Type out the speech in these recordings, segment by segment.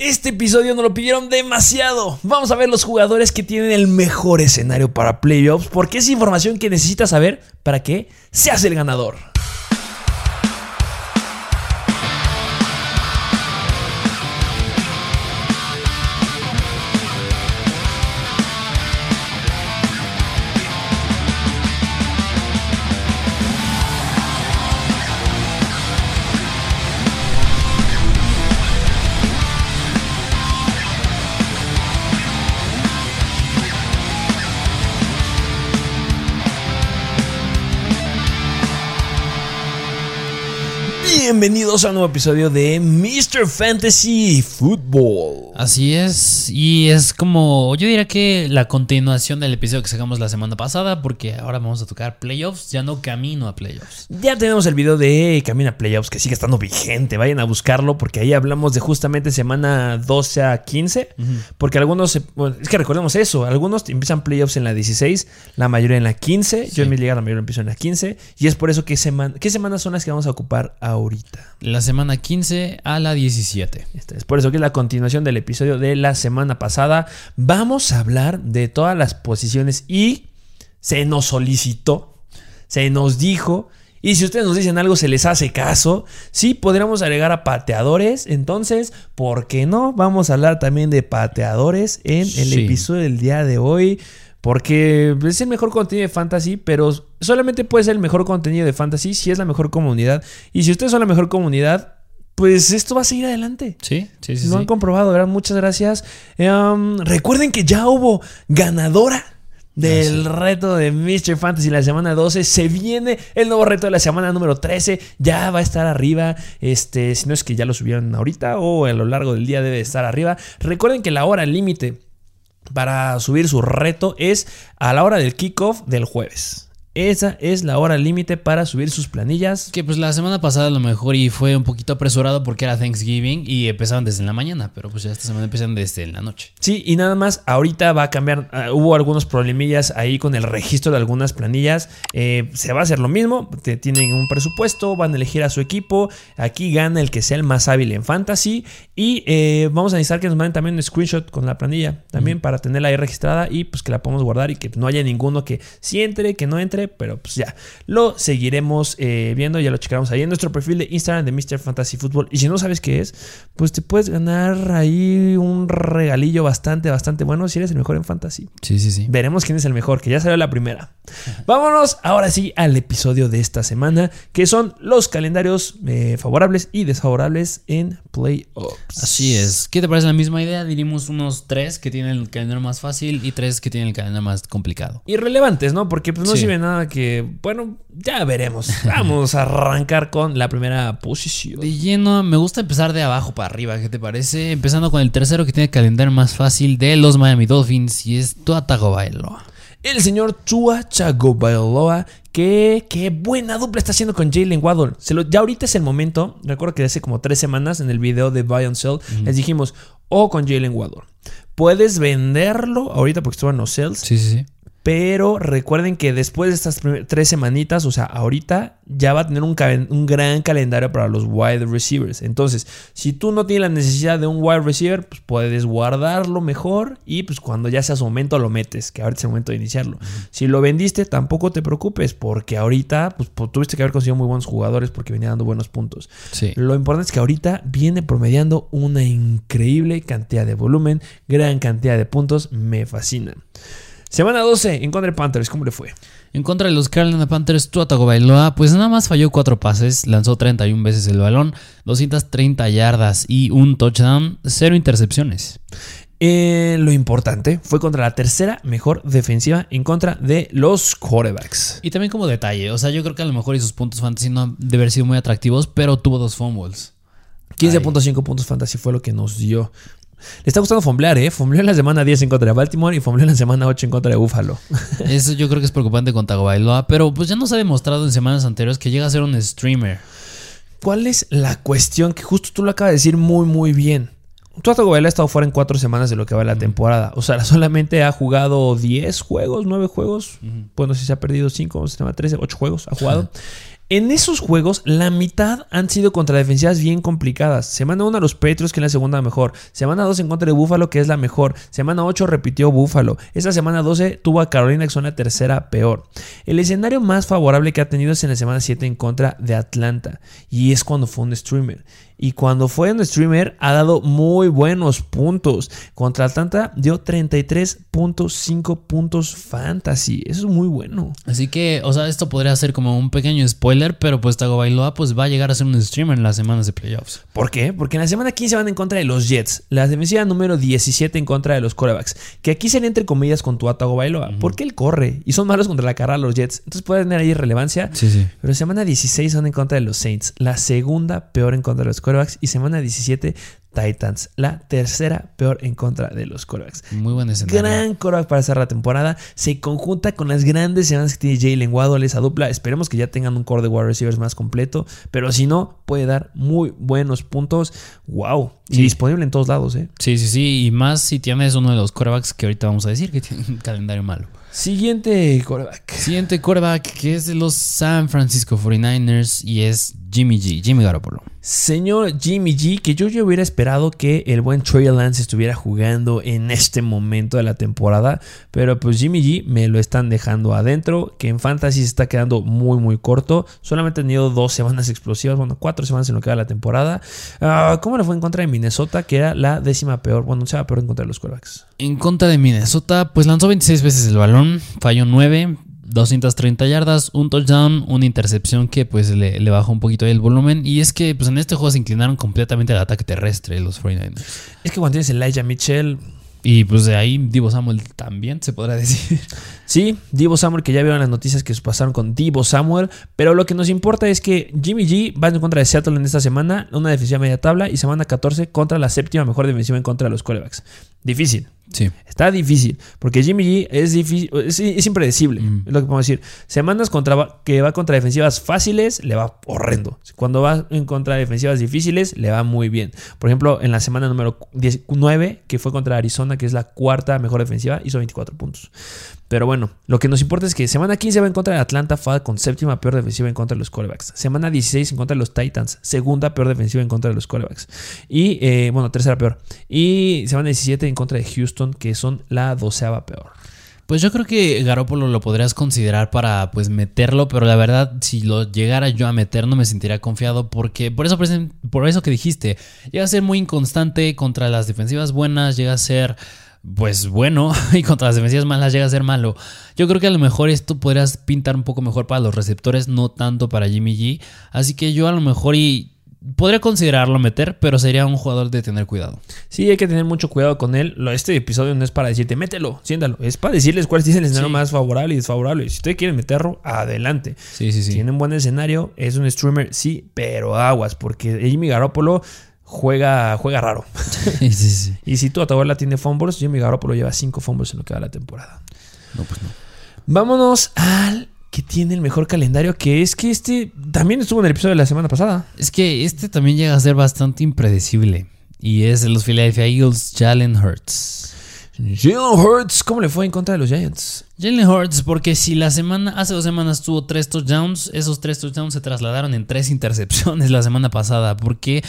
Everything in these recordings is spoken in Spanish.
Este episodio nos lo pidieron demasiado. Vamos a ver los jugadores que tienen el mejor escenario para playoffs, porque es información que necesitas saber para que seas el ganador. Bienvenidos a un nuevo episodio de Mr. Fantasy Football. Así es, y es como, yo diría que la continuación del episodio que sacamos la semana pasada, porque ahora vamos a tocar playoffs, ya no camino a playoffs. Ya tenemos el video de Camino a Playoffs que sigue estando vigente, vayan a buscarlo porque ahí hablamos de justamente semana 12 a 15, porque algunos, bueno, es que recordemos eso, algunos empiezan playoffs en la 16, la mayoría en la 15, yo en mi liga la mayoría empiezo en la 15, y es por eso que semana, ¿qué semanas son las que vamos a ocupar ahorita? La semana 15 a la 17. Este, es por eso que es la continuación del episodio de la semana pasada. Vamos a hablar de todas las posiciones y se nos solicitó, se nos dijo. Y si ustedes nos dicen algo, se les hace caso. Sí, podríamos agregar a pateadores. Entonces, ¿por qué no? Vamos a hablar también de pateadores en el Sí. episodio del día de hoy. Porque es el mejor contenido de fantasy, pero solamente puede ser el mejor contenido de fantasy si es la mejor comunidad. Y si ustedes son la mejor comunidad, pues esto va a seguir adelante. Sí, sí, sí. Lo sí. han comprobado, ¿verdad? Muchas gracias. Um, recuerden que ya hubo ganadora del reto de Mr. Fantasy la semana 12. Se viene el nuevo reto de la semana número 13. Ya va a estar arriba. Este, si no es que ya lo subieron ahorita o a lo largo del día debe estar arriba. Recuerden que la hora límite para subir su reto es a la hora del kickoff del jueves. Esa es la hora límite para subir sus planillas. Que pues la semana pasada a lo mejor y fue un poquito apresurado porque era Thanksgiving y empezaban desde la mañana, pero pues ya esta semana empiezan desde la noche. Sí, y nada más, ahorita va a cambiar. ah, hubo algunos problemillas ahí con el registro de algunas planillas. Eh, se va a hacer lo mismo. te- tienen un presupuesto, van a elegir a su equipo. Aquí gana el que sea el más hábil en fantasy. Y eh, vamos a necesitar que nos manden también un screenshot con la planilla. También para tenerla ahí registrada y pues que la podamos guardar y que no haya ninguno que sí entre, que no entre. Pero pues ya, lo seguiremos eh, viendo. Ya lo checaremos ahí en nuestro perfil de Instagram de Mr. Fantasy Football. Y si no sabes qué es, pues te puedes ganar ahí un regalillo bastante, bastante bueno si eres el mejor en fantasy. Sí, sí, sí. Veremos quién es el mejor, que ya salió la primera. Vámonos ahora sí al episodio de esta semana, que son los calendarios eh, favorables y desfavorables en playoffs. Así es. ¿Qué te parece la misma idea? Diríamos unos tres que tienen el calendario más fácil y tres que tienen el calendario más complicado. Irrelevantes, ¿no? Porque pues no Sí. sirve nada que, bueno, ya veremos. Vamos a arrancar con la primera posición. De lleno, me gusta empezar de abajo para arriba, ¿qué te parece? Empezando con el tercero que tiene el calendario más fácil de los Miami Dolphins y es Tua Tagovailoa. El señor Tua Tagovailoa, que qué buena dupla está haciendo con Jalen Waddle. Se lo- ya ahorita es el momento. Recuerdo que hace como tres semanas en el video de Buy and Sell les dijimos, o con Jalen Waddle. Puedes venderlo ahorita porque estuvo en los sales, Sí, sí, sí. Pero recuerden que después de estas tres semanitas, o sea, ahorita ya va a tener un, gran calendario para los wide receivers. Entonces, si tú no tienes la necesidad de un wide receiver, pues puedes guardarlo mejor y pues cuando ya sea su momento lo metes, que ahorita es el momento de iniciarlo. Si lo vendiste, tampoco te preocupes, porque ahorita pues, pu- tuviste que haber conseguido muy buenos jugadores porque venía dando buenos puntos. Sí. Lo importante es que ahorita viene promediando una increíble cantidad de volumen, gran cantidad de puntos, me fascinan. Semana 12 en contra de Panthers, ¿cómo le fue? En contra de los Carolina Panthers, Tua Tagovailoa, pues nada más falló cuatro pases, lanzó 31 veces el balón, 230 yardas y un touchdown, cero intercepciones. Eh, lo importante fue contra la tercera mejor defensiva en contra de los quarterbacks. Y también como detalle, o sea, yo creo que a lo mejor y sus puntos fantasy no han de haber sido muy atractivos, pero tuvo dos fumbles. 15.5 puntos fantasy fue lo que nos dio. Le está gustando fomblear, ¿eh? Fombleó en la semana 10 en contra de Baltimore y fombleó en la semana 8 en contra de Buffalo. Eso yo creo que es preocupante con Tagovailoa, pero pues ya nos ha demostrado en semanas anteriores que llega a ser un streamer. ¿Cuál es la cuestión? Que justo tú lo acabas de decir muy, muy bien. Tua Tagovailoa ha estado fuera en cuatro semanas de lo que va la temporada. O sea, solamente ha jugado 10 juegos, 9 juegos. Bueno, si se ha perdido 5, se llama 13, 8 juegos ha jugado. En esos juegos, la mitad han sido contra defensivas bien complicadas. Semana 1 a los Patriots, que es la segunda mejor. Semana 2 en contra de Buffalo, que es la mejor. Semana 8 repitió Buffalo. Esta semana 12 tuvo a Carolina, que son la tercera peor. El escenario más favorable que ha tenido es en la semana 7 en contra de Atlanta. Y es cuando fue un streamer. Y cuando fue un streamer ha dado muy buenos puntos. Contra Atlanta dio 33.5 puntos fantasy. Eso es muy bueno. Así que, o sea, esto podría ser como un pequeño spoiler, pero pues Tagovailoa pues va a llegar a ser un streamer en las semanas de playoffs. ¿Por qué? Porque en la semana 15 van en contra de los Jets. La defensiva número 17 en contra de los corebacks. Que aquí sería entre comillas con tu Tagovailoa. Porque él corre y son malos contra la carrera los Jets. Entonces puede tener ahí relevancia. Sí, sí. Pero semana 16 van en contra de los Saints. La segunda peor en contra de los corebacks. Y semana 17 Titans, la tercera peor en contra de los corebacks. Muy buen escenario. Gran coreback para cerrar la temporada. Se conjunta con las grandes semanas que tiene Jalen Waddle, esa dupla. Esperemos que ya tengan un core de wide receivers más completo. Pero si no, puede dar muy buenos puntos. ¡Wow! Y Sí. disponible en todos lados, ¿eh? Sí, sí, sí. Y más si tienes uno de los corebacks que ahorita vamos a decir que tiene un calendario malo. Siguiente coreback. Siguiente quarterback que es de los San Francisco 49ers y es Jimmy G, Jimmy Garoppolo. Señor Jimmy G, que yo ya hubiera esperado que el buen Trey Lance estuviera jugando en este momento de la temporada, pero pues Jimmy G me lo están dejando adentro, que en Fantasy se está quedando muy muy corto, solamente ha tenido dos semanas explosivas, bueno, cuatro semanas en lo que va la temporada. Ah, ¿Cómo le fue en contra de Minnesota, que era la décima peor, bueno, se va peor en contra de los quarterbacks? En contra de Minnesota, pues lanzó 26 veces el balón, falló 9, 230 yardas, un touchdown, una intercepción que pues le, le bajó un poquito ahí el volumen. Y es que pues en este juego se inclinaron completamente al ataque terrestre los 49ers. Es que cuando tienes Elijah Mitchell, Y pues de ahí Divo Samuel también se podrá decir. Sí, Divo Samuel, que ya vieron las noticias que pasaron con Divo Samuel. Pero lo que nos importa es que Jimmy G va en contra de Seattle en esta semana, una defensiva media tabla, y semana 14 contra la séptima mejor defensiva en contra de los corebacks. Difícil. Sí. Está difícil, porque Jimmy G es, difícil, es, es impredecible, Mm. es lo que podemos decir. Semanas contra, que va contra defensivas fáciles, le va horrendo. Cuando va en contra de defensivas difíciles, le va muy bien. Por ejemplo, en la semana número 19, que fue contra Arizona, que es la cuarta mejor defensiva, hizo 24 puntos. Pero bueno, lo que nos importa es que semana 15 va en contra de Atlanta, fue con séptima peor defensiva en contra de los corebacks. Semana 16 en contra de los Titans, segunda peor defensiva en contra de los corebacks. Y, eh, bueno, tercera peor. Y semana 17 en contra de Houston, que son la doceava peor. Pues yo creo que Garópolo lo podrías considerar para pues meterlo, pero la verdad si lo llegara yo a meter no me sentiría confiado porque por eso por eso que dijiste, llega a ser muy inconstante contra las defensivas buenas, llega a ser pues bueno y contra las defensivas malas llega a ser malo. Yo creo que a lo mejor esto podrías pintar un poco mejor para los receptores, no tanto para Jimmy G, así que yo a lo mejor y Podría considerarlo meter, pero sería un jugador de tener cuidado. Sí, hay que tener mucho cuidado con él. Este episodio no es para decirte, mételo, siéntalo. Es para decirles cuál es el escenario Sí. más favorable y desfavorable. Si ustedes quieren meterlo, adelante. Sí, sí, sí. Tiene un buen escenario, es un streamer, sí, pero aguas, porque Jimmy Garoppolo juega, juega raro. sí, sí, sí. y si tú Atahuala tiene fumbles, Jimmy Garoppolo lleva 5 fumbles en lo que va la temporada. No, pues no. Vámonos al que tiene el mejor calendario, que es que este también estuvo en el episodio de la semana pasada. Es que este también llega a ser bastante impredecible. Y es de los Philadelphia Eagles, Jalen Hurts. Jalen Hurts, ¿cómo le fue en contra de los Giants? Jalen Hurts, porque si la semana, hace dos semanas tuvo tres touchdowns, esos tres touchdowns se trasladaron en tres intercepciones la semana pasada, porque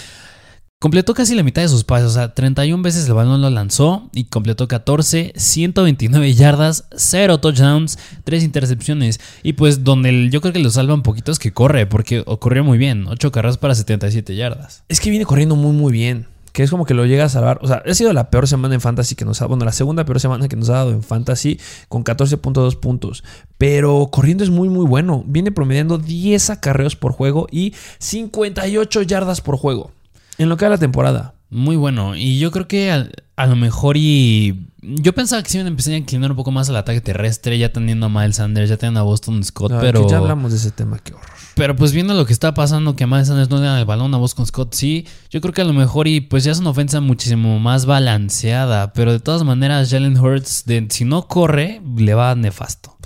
completó casi la mitad de sus pases, o sea, 31 veces el balón lo lanzó y completó 14, 129 yardas, 0 touchdowns, 3 intercepciones. Y pues donde yo creo que lo salva un poquito es que corre, porque ocurrió muy bien, 8 carreras para 77 yardas. Es que viene corriendo muy, muy bien. Que es como que lo llega a salvar. O sea, ha sido la peor semana en Fantasy que nos ha. Bueno, la segunda peor semana que nos ha dado en Fantasy con 14.2 puntos. Pero corriendo es muy, muy bueno. Viene promediando 10 acarreos por juego y 58 yardas por juego. En lo que va la temporada. Muy bueno. Y yo creo que a, a lo mejor y. Yo pensaba que iban a empezar a inclinar un poco más al ataque terrestre, ya teniendo a Miles Sanders, ya teniendo a Boston Scott, pero. ya hablamos de ese tema, qué horror. Pero pues viendo lo que está pasando, que a Miles Sanders no le dan el balón a Boston Scott, sí. Yo creo que a lo mejor y pues ya es una ofensa muchísimo más balanceada. Pero de todas maneras, Jalen Hurts, de, si no corre, le va nefasto.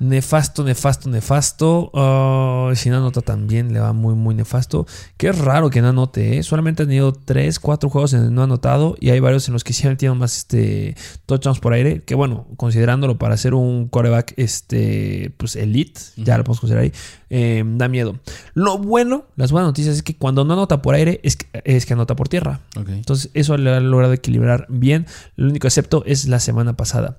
Nefasto, nefasto, nefasto. Si no anota también le va muy, muy nefasto. Qué raro que no anote, ¿eh? Solamente ha tenido 3, 4 juegos en el no anotado y hay varios en los que sí han metido más este, touchdowns por aire. Que bueno, considerándolo para ser un quarterback este, pues elite, ya lo podemos considerar ahí, eh, da miedo. Lo bueno, las buenas noticias es que cuando no anota por aire es que, es que anota por tierra. Entonces eso le ha logrado equilibrar bien. Lo único excepto es la semana pasada.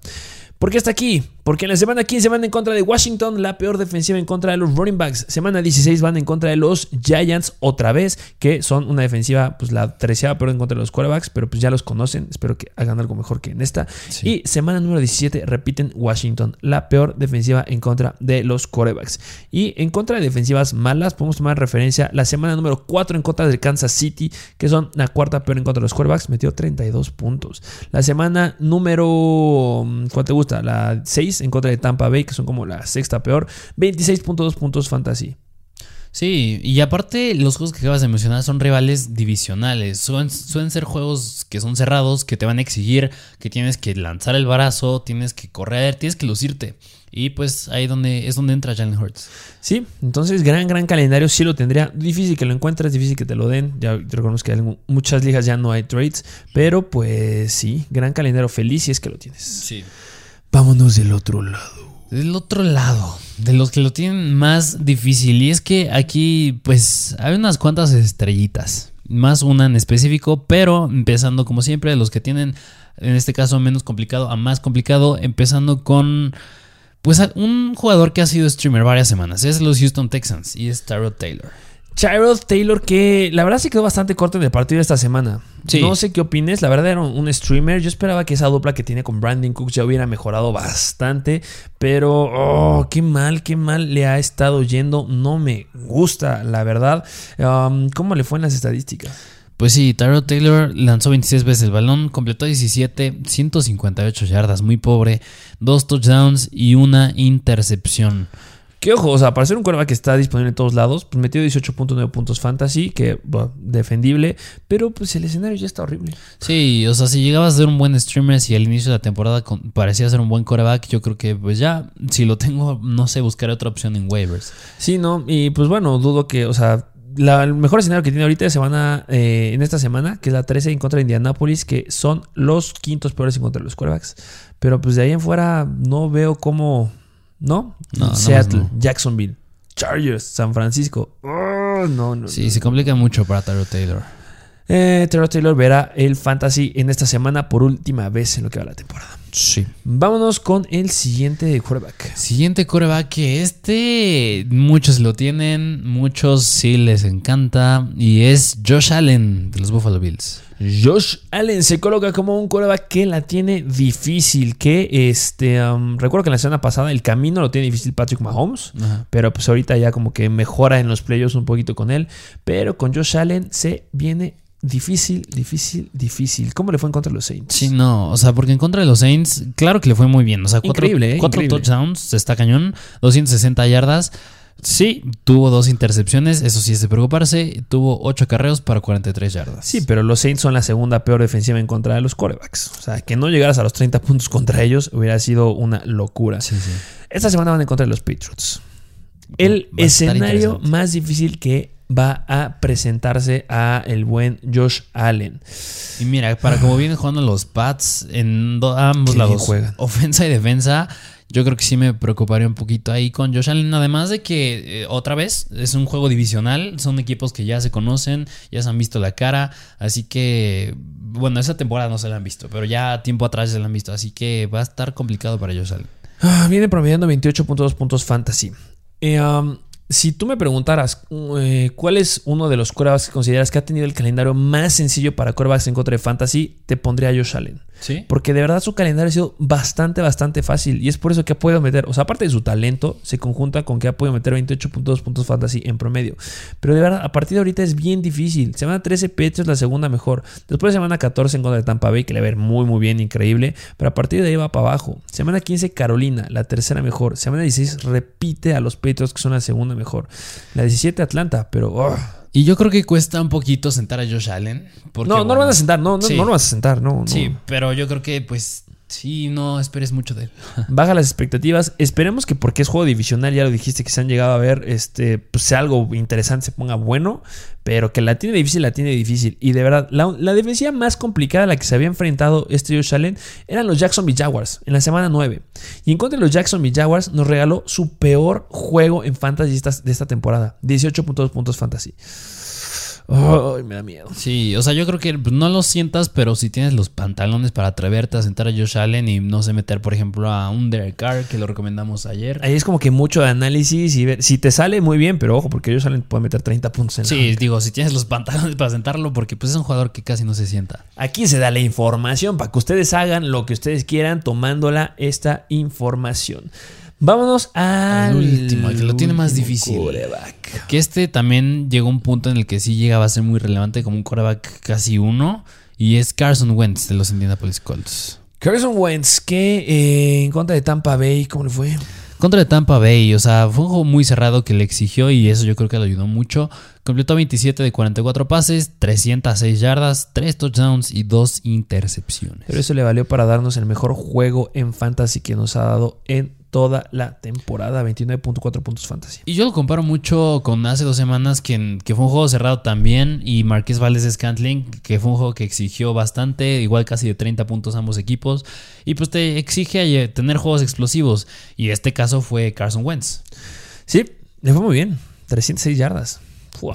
¿Por qué está aquí? Porque en la semana 15 van en contra de Washington, la peor defensiva en contra de los running backs. Semana 16 van en contra de los Giants otra vez, que son una defensiva, pues la treceava peor en contra de los quarterbacks, pero pues ya los conocen. Espero que hagan algo mejor que en esta. Y semana número 17 repiten Washington, la peor defensiva en contra de los quarterbacks. Y en contra de defensivas malas, podemos tomar referencia la semana número 4 en contra del Kansas City, que son la cuarta peor en contra de los quarterbacks, metió 32 puntos. La semana número, ¿cuál te gusta? La 6 en contra de Tampa Bay, que son como la sexta peor. 26.2 puntos fantasy. Sí, y aparte los juegos que acabas de mencionar son rivales divisionales. Suelen, suelen, ser juegos que son cerrados, que te van a exigir, que tienes que lanzar el brazo, tienes que correr, tienes que lucirte. Y pues ahí donde, es donde entra Jalen Hurts. Sí, entonces gran, gran calendario. Sí lo tendría. Difícil que lo encuentres, difícil que te lo den. Ya reconozco que en muchas ligas ya no hay trades. Pero pues sí, gran calendario. Feliz si es que lo tienes. Sí. Vámonos del otro lado. Del otro lado, de los que lo tienen más difícil. Y es que aquí, pues, hay unas cuantas estrellitas. Más una en específico, pero empezando como siempre, de los que tienen, en este caso, menos complicado a más complicado, empezando con, pues, un jugador que ha sido streamer varias semanas. Es los Houston Texans y es Tyrod Taylor. Tyrod Taylor, que la verdad se quedó bastante corto en el partido de esta semana. No sé qué opines, la verdad era un, streamer. Yo esperaba que esa dupla que tiene con Brandon Cooks ya hubiera mejorado bastante, pero oh, qué mal, qué mal le ha estado yendo. No me gusta, la verdad. Um, ¿Cómo le fue en las estadísticas? Pues sí, Tyrod Taylor lanzó 26 veces el balón, completó 17, 158 yardas, muy pobre, dos touchdowns y una intercepción. Que ojo, o sea, para ser un quarterback que está disponible en todos lados, pues metió 18.9 puntos fantasy, que bueno, defendible, pero pues el escenario ya está horrible. Sí, o sea, si llegabas a ser un buen streamer, si al inicio de la temporada parecía ser un buen quarterback, yo creo que pues ya, si lo tengo, no sé, buscaré otra opción en waivers. Sí, no, y pues bueno, dudo que, o sea, el mejor escenario que tiene ahorita de semana, eh, en esta semana, que es la 13 en contra de Indianapolis, que son los quintos peores en contra de los quarterbacks. Pero pues de ahí en fuera no veo cómo ¿no? Seattle, Jacksonville, Chargers, San Francisco. Oh, no, no. Sí, se complica mucho para Taro Taylor. Eh, Taylor verá el fantasy en esta semana por última vez en lo que va la temporada. Sí. Vámonos con el siguiente quarterback. Siguiente quarterback que este muchos lo tienen, muchos sí les encanta y es Josh Allen de los Buffalo Bills. Josh Allen se coloca como un quarterback que la tiene difícil, que este um, recuerdo que en la semana pasada el camino lo tiene difícil Patrick Mahomes, pero pues ahorita ya como que mejora en los playoffs un poquito con él, pero con Josh Allen se viene Difícil, difícil, difícil. ¿Cómo le fue en contra de los Saints? Sí, no, o sea, porque en contra de los Saints, claro que le fue muy bien. O sea, cuatro, increíble, ¿eh? cuatro touchdowns, está cañón, 260 yardas. Sí, tuvo dos intercepciones, eso sí es de preocuparse. Tuvo ocho carreos para 43 yardas. Sí, pero los Saints son la segunda peor defensiva en contra de los quarterbacks. O sea, que no llegaras a los 30 puntos contra ellos hubiera sido una locura. Sí, sí. Esta semana van en contra de los Patriots. El escenario más difícil que va a presentarse a el buen Josh Allen. Y mira, para como vienen jugando los Pats en ambos lados, juegan. ofensa y defensa, yo creo que sí me preocuparía un poquito ahí con Josh Allen. Además de que, eh, otra vez, es un juego divisional. Son equipos que ya se conocen, ya se han visto la cara. Así que, bueno, esa temporada no se la han visto, pero ya tiempo atrás se la han visto. Así que va a estar complicado para Josh Allen. Ah, viene promediando 28.2 puntos fantasy. Eh, um, si tú me preguntaras eh, cuál es uno de los quarterbacks que consideras que ha tenido el calendario más sencillo para quarterbacks en contra de fantasy, te pondría Josh Allen. Porque de verdad su calendario ha sido bastante, bastante fácil. Y es por eso que ha podido meter, o sea, aparte de su talento, se conjunta con que ha podido meter 28.2 puntos fantasy en promedio. Pero de verdad, a partir de ahorita es bien difícil. Semana 13, Petro es la segunda mejor. Después de semana 14 en contra de Tampa Bay, que le va a ver muy, muy bien, increíble. Pero a partir de ahí va para abajo. Semana 15, Carolina, la tercera mejor. Semana 16, repite a los Patriots, que son la segunda mejor. La 17, Atlanta, pero. Oh, y yo creo que cuesta un poquito sentar a Josh Allen. no, no lo van a sentar, no, no, no lo vas a sentar, no, Sí, pero yo creo que pues Sí, no esperes mucho de él. Baja las expectativas. Esperemos que porque es juego divisional, ya lo dijiste que se han llegado a ver, este, pues sea algo interesante, se ponga bueno. Pero que la tiene difícil, la tiene difícil. Y de verdad, la, la defensiva más complicada a la que se había enfrentado este Josh Allen eran los Jacksonville Jaguars en la semana 9. Y en contra de los Jacksonville Jaguars nos regaló su peor juego en fantasy de esta temporada. 18.2 puntos fantasy. Me da miedo. Sí, o sea, yo creo que no lo sientas, pero si tienes los pantalones para atreverte a sentar a Josh Allen y no sé, meter, por ejemplo, a un Derek Carr, que lo recomendamos ayer. Ahí es como que mucho de análisis y ver. Si te sale muy bien, pero ojo, porque Josh Allen puede meter 30 puntos en Sí, digo, si tienes los pantalones para sentarlo, porque pues es un jugador que casi no se sienta. Aquí se da la información para que ustedes hagan lo que ustedes quieran tomándola esta información. Vámonos al último, que lo tiene más difícil. Que este también llegó a un punto en el que sí llegaba a ser muy relevante como un coreback casi uno. Y es Carson Wentz de los Indianapolis Colts. Carson Wentz, que eh, en contra de Tampa Bay, ¿cómo le fue? Contra de Tampa Bay, o sea, fue un juego muy cerrado que le exigió y eso yo creo que le ayudó mucho. Completó 27 de 44 pases, 306 yardas, 3 touchdowns y 2 intercepciones. Pero eso le valió para darnos el mejor juego en fantasy que nos ha dado en toda la temporada, 29.4 puntos fantasy. Y yo lo comparo mucho con hace dos semanas que, que fue un juego cerrado también y Marqués Valdez Scantling, que fue un juego que exigió bastante, igual casi de 30 puntos ambos equipos, y pues te exige tener juegos explosivos, y este caso fue Carson Wentz. Sí, le fue muy bien, 306 yardas.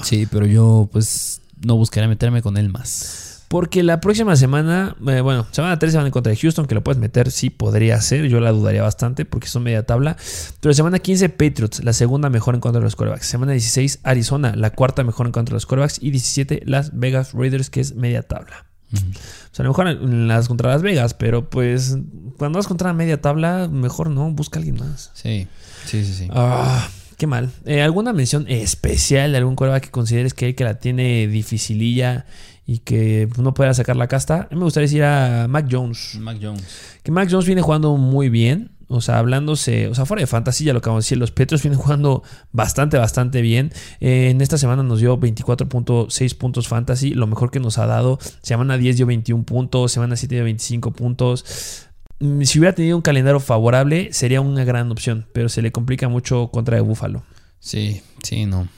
Sí, pero yo pues no buscaré meterme con él más. Porque la próxima semana, eh, bueno, semana 3 se van en contra de Houston, que lo puedes meter, sí podría ser, yo la dudaría bastante porque son media tabla. Pero semana 15 Patriots, la segunda mejor en contra de los quarterbacks. Semana 16 Arizona, la cuarta mejor en contra de los quarterbacks. Y 17 Las Vegas Raiders, que es media tabla. O sea, a lo mejor en las contra Las Vegas, pero pues cuando vas contra la media tabla, mejor no, busca a alguien más. Sí, sí, sí, sí. Ah, qué mal. Eh, ¿Alguna mención especial de algún quarterback que consideres que, que la tiene dificililla y que no pueda sacar la casta. A mí me gustaría decir a Mac Jones. Mac Jones. Que Mac Jones viene jugando muy bien. O sea, hablándose, o sea, fuera de fantasía, lo que vamos a decir, los Petros vienen jugando bastante, bastante bien. Eh, en esta semana nos dio 24.6 puntos fantasy, lo mejor que nos ha dado. Semana 10 dio 21 puntos, semana 7 dio 25 puntos. Mm, si hubiera tenido un calendario favorable, sería una gran opción, pero se le complica mucho contra el Búfalo. Sí, sí, no.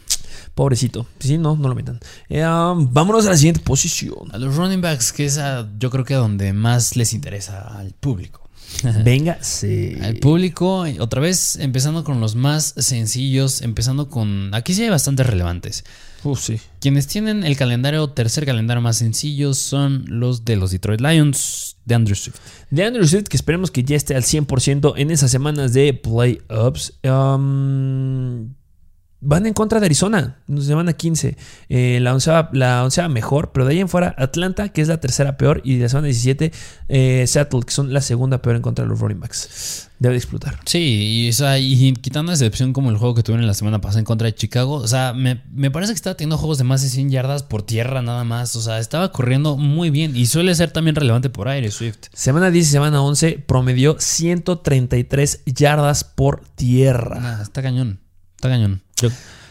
Pobrecito. Si no, no lo metan. Eh, um, vámonos a la siguiente posición. A los running backs, que es yo creo que a donde más les interesa al público. Venga, sí. Al público, otra vez empezando con los más sencillos, empezando con... Aquí sí hay bastantes relevantes. Uf, sí. Quienes tienen el calendario, tercer calendario más sencillo, son los de los Detroit Lions de Andrew Swift. De Andrew Swift, que esperemos que ya esté al 100% en esas semanas de playoffs. Um, van en contra de Arizona, nos llevan a 15. Eh, la, onceava, la mejor, pero de ahí en fuera Atlanta, que es la tercera peor, y de la semana 17 eh, Seattle, que son la segunda peor en contra de los running backs. Debe de explotar. Sí, y, quitando esa excepción como el juego que tuvieron la semana pasada en contra de Chicago, o sea, me, me, parece que estaba teniendo juegos de más de 100 yardas por tierra nada más, o sea, estaba corriendo muy bien y suele ser también relevante por aire Swift. Semana 10 y semana 11 promedió 133 yardas por tierra. está cañón, está cañón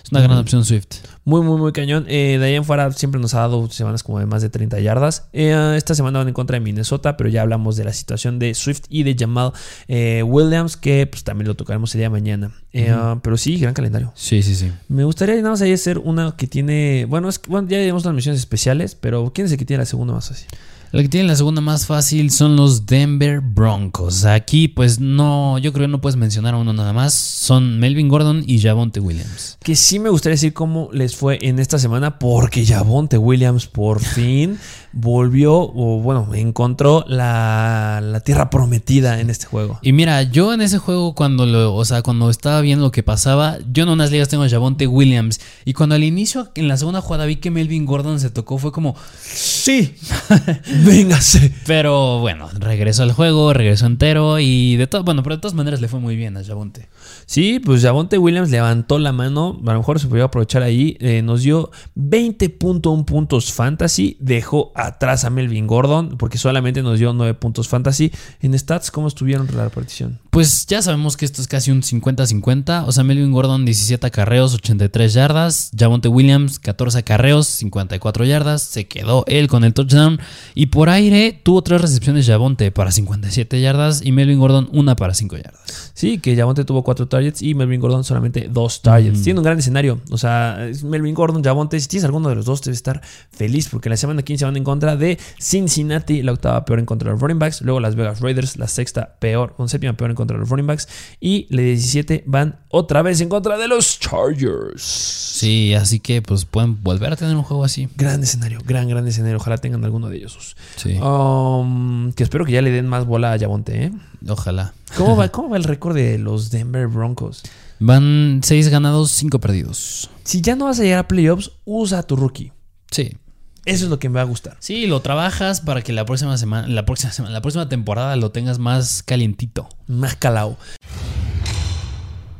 es una gran opción Swift. Muy, muy, muy cañón. Eh, de ahí en fuera siempre nos ha dado semanas como de más de 30 yardas. Eh, esta semana van en contra de Minnesota, pero ya hablamos de la situación de Swift y de Jamal eh, Williams, que pues, también lo tocaremos el día de mañana. Pero sí, gran calendario. Sí, sí, sí. Me gustaría nada más ahí hacer una que tiene. Bueno, es, bueno ya tenemos las misiones especiales, pero ¿quién es el que tiene la segunda más así? El que tiene la segunda más fácil son los Denver Broncos. Aquí, pues no, yo creo que no puedes mencionar a uno nada más. Son Melvin Gordon y Javonte Williams. Que sí me gustaría decir cómo les fue en esta semana, porque Javonte Williams por fin volvió, o bueno, encontró la, la, tierra prometida en este juego. Y mira, yo en ese juego, cuando lo, o sea, cuando estaba viendo lo que pasaba, yo en unas ligas tengo a Javonte Williams. Y cuando al inicio, en la segunda jugada, vi que Melvin Gordon se tocó, fue como, sí. Véngase. Pero bueno, regresó al juego, regresó entero y de todo, bueno, pero de todas maneras le fue muy bien a Javonte. Sí, pues Javonte Williams levantó la mano, a lo mejor se podía aprovechar ahí, eh, nos dio 20.1 puntos fantasy, dejó atrás a Melvin Gordon porque solamente nos dio 9 puntos fantasy. En stats, ¿cómo estuvieron la repartición? Pues ya sabemos que esto es casi un 50-50. O sea, Melvin Gordon 17 acarreos, 83 yardas. Javonte Williams 14 acarreos, 54 yardas. Se quedó él con el touchdown. Y por aire tuvo tres recepciones Javonte para 57 yardas y Melvin Gordon una para 5 yardas. Sí, que Javonte tuvo 4 targets y Melvin Gordon solamente 2 targets. Tiene un gran escenario. O sea, Melvin Gordon, Javonte, si tienes alguno de los dos, debes estar feliz porque la semana 15 van en contra de Cincinnati, la octava peor en contra de los running backs. Luego Las Vegas Raiders, la sexta peor, con séptima peor en contra contra los running backs. Y la 17 van otra vez en contra de los Chargers. Sí, así que pues pueden volver a tener un juego así. Gran escenario, gran, gran escenario. Ojalá tengan alguno de ellos. Sí. Um, que espero que ya le den más bola a Yabonte, ¿eh? Ojalá. ¿Cómo va, ¿Cómo va el récord de los Denver Broncos? Van 6 ganados, 5 perdidos. Si ya no vas a llegar a playoffs, usa a tu rookie. Sí. Eso es lo que me va a gustar. Sí, lo trabajas para que la próxima semana, la próxima semana, la próxima temporada lo tengas más calientito. Más calado.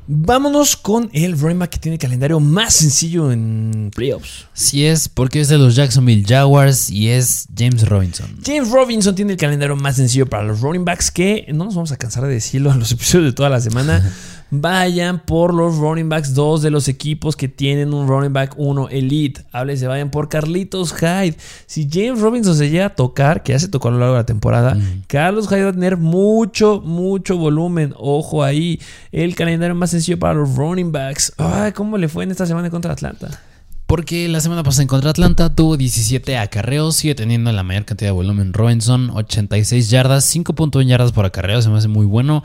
Vámonos con el running back que tiene el calendario más sencillo en playoffs. Sí es, porque es de los Jacksonville Jaguars y es James Robinson. James Robinson tiene el calendario más sencillo para los running backs que no nos vamos a cansar de decirlo en los episodios de toda la semana. vayan por los running backs, dos de los equipos que tienen un running back 1 elite. se vayan por Carlitos Hyde. Si James Robinson se llega a tocar, que ya se tocó a lo largo de la temporada, Carlos Hyde va a tener mucho, mucho volumen. Ojo ahí, el calendario más sencillo para los running backs. Ay, ¿cómo le fue en esta semana contra Atlanta? Porque la semana pasada en contra Atlanta tuvo 17 acarreos, sigue teniendo la mayor cantidad de volumen Robinson, 86 yardas, 5.1 yardas por acarreo, se me hace muy bueno.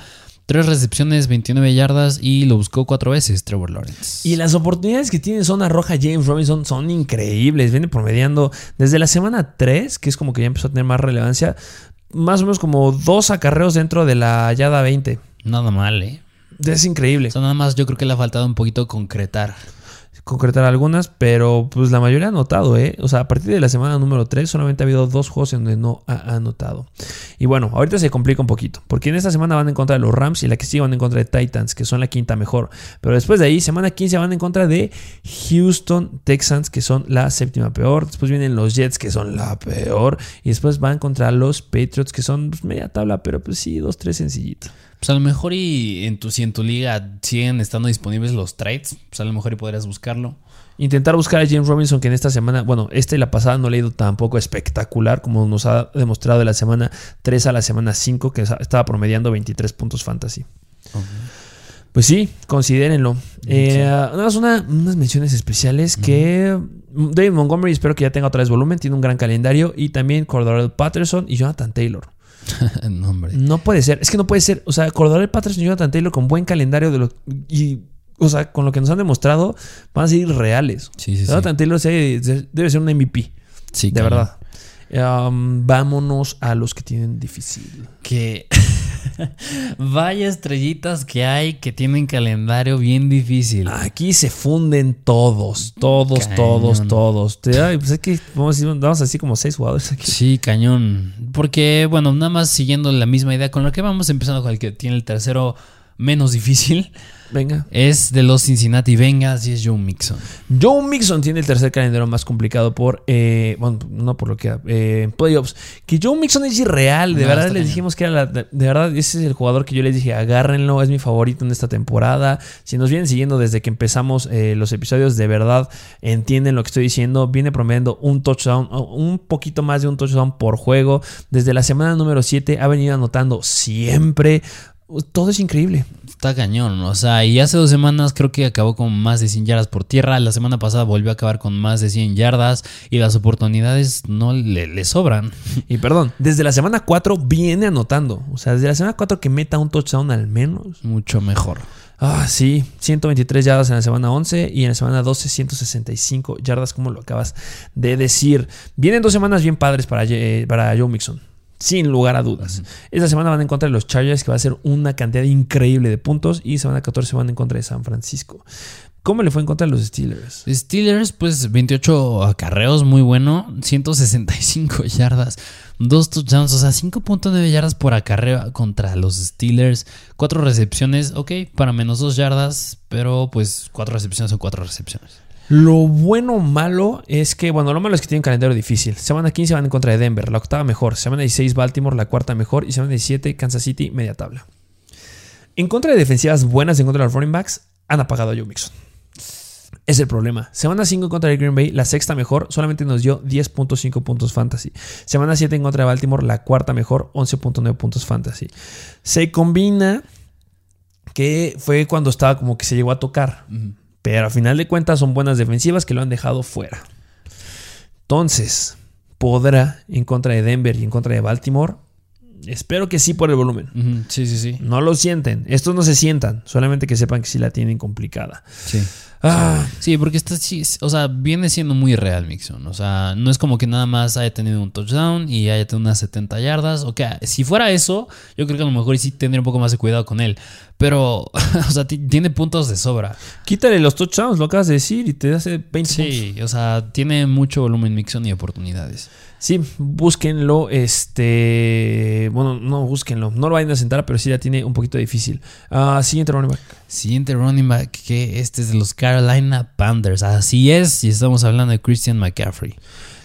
Tres recepciones, 29 yardas y lo buscó cuatro veces Trevor Lawrence. Y las oportunidades que tiene zona roja James Robinson son increíbles. Viene promediando desde la semana 3, que es como que ya empezó a tener más relevancia, más o menos como dos acarreos dentro de la yada 20. Nada mal, ¿eh? Es increíble. O nada más yo creo que le ha faltado un poquito concretar concretar algunas, pero pues la mayoría ha anotado, ¿eh? O sea, a partir de la semana número 3 solamente ha habido dos juegos en donde no ha anotado. Y bueno, ahorita se complica un poquito, porque en esta semana van en contra de los Rams y la que sigue van en contra de Titans, que son la quinta mejor. Pero después de ahí, semana 15 van en contra de Houston Texans, que son la séptima peor. Después vienen los Jets, que son la peor. Y después van contra los Patriots, que son pues, media tabla, pero pues sí, dos, tres sencillitos. Pues a lo mejor y en tu, si en tu liga siguen estando disponibles los trades, pues a lo mejor y podrías buscarlo. Intentar buscar a James Robinson, que en esta semana, bueno, esta y la pasada no le ha ido tampoco espectacular, como nos ha demostrado de la semana 3 a la semana 5, que estaba promediando 23 puntos fantasy. Pues sí, considérenlo. Eh, nada más unas menciones especiales que David Montgomery espero que ya tenga otra vez volumen, tiene un gran calendario y también Cordero Patterson y Jonathan Taylor. no, puede ser. Es que no puede ser. O sea, Cordero Patterson y Jonathan Taylor con buen calendario de lo, y, o sea, con lo que nos han demostrado, van a ser reales. Sí, sí, Jonathan Taylor debe ser un MVP. Sí, de verdad. vámonos a los que tienen difícil. Que vaya estrellitas que hay que tienen calendario bien difícil. Aquí se funden todos, todos, todos, todos. pues es que vamos, así como seis jugadores aquí. Sí, cañón. Porque, bueno, nada más siguiendo la misma idea con lo que vamos empezando con el que tiene el tercero menos difícil. Venga. Es de los Cincinnati Bengals y es Joe Mixon. Joe Mixon tiene el tercer calendario más complicado por, eh, bueno, no por lo que, eh, playoffs. Que Joe Mixon es irreal, de verdad les dijimos que era la, de, verdad ese es el jugador que yo les dije, agárrenlo, es mi favorito en esta temporada. Si nos vienen siguiendo desde que empezamos eh, los episodios, de verdad entienden lo que estoy diciendo. Viene promediando un touchdown, un poquito más de un touchdown por juego. Desde la semana número 7 ha venido anotando siempre todo es increíble. Está cañón, o sea, y hace dos semanas creo que acabó con más de 100 yardas por tierra, la semana pasada volvió a acabar con más de 100 yardas y las oportunidades no le, sobran. Y perdón, desde la semana 4 viene anotando, o sea, desde la semana 4 que meta un touchdown al menos. Mucho mejor. Ah, sí, 123 yardas en la semana 11 y en la semana 12 165 yardas, como lo acabas de decir. Vienen dos semanas bien padres para, eh, para Joe Mixon sin lugar a dudas. Esta semana van en contra de los Chargers, que va a ser una cantidad increíble de puntos. Y semana 14 van en contra de San Francisco. ¿Cómo le fue en contra de los Steelers? Steelers, pues 28 acarreos, muy bueno. 165 yardas. Dos touchdowns, o sea, 5.9 yardas por acarreo contra los Steelers. Cuatro recepciones, ok, para menos dos yardas. Pero pues cuatro recepciones son cuatro recepciones. Lo bueno malo es que, bueno, lo malo es que tienen calendario difícil. Semana 15 van en contra de Denver, la octava mejor. Semana 16 Baltimore, la cuarta mejor. Y semana 17 Kansas City, media tabla. En contra de defensivas buenas en contra de los running backs, han apagado a Joe Mixon. Es el problema. Semana 5 en contra de Green Bay, la sexta mejor, solamente nos dio 10.5 puntos fantasy. Semana 7 en contra de Baltimore, la cuarta mejor, 11.9 puntos fantasy. Se combina que fue cuando estaba como que se llegó a tocar. Pero a final de cuentas son buenas defensivas que lo han dejado fuera. Entonces, ¿podrá en contra de Denver y en contra de Baltimore? Espero que sí por el volumen. Sí, sí, sí. No lo sienten. Estos no se sientan. Solamente que sepan que sí la tienen complicada. Sí. Ah, Sí, porque está, sí, o sea, viene siendo muy real Mixon. O sea, no es como que nada más haya tenido un touchdown y haya tenido unas 70 yardas. O que si fuera eso, yo creo que a lo mejor sí tendría un poco más de cuidado con él. Pero, o sea, ti- tiene puntos de sobra. quítale los touchdowns, lo acabas de decir, y te hace 20 puntos. Sí, o sea, tiene mucho volumen Mixon y oportunidades. Sí, búsquenlo. Este. Bueno, no búsquenlo. No lo vayan a sentar, pero sí la tiene un poquito difícil. Ah, siguiente running back. Siguiente running back, que este es de los Carolina Panthers. Así es, y estamos hablando de Christian McCaffrey.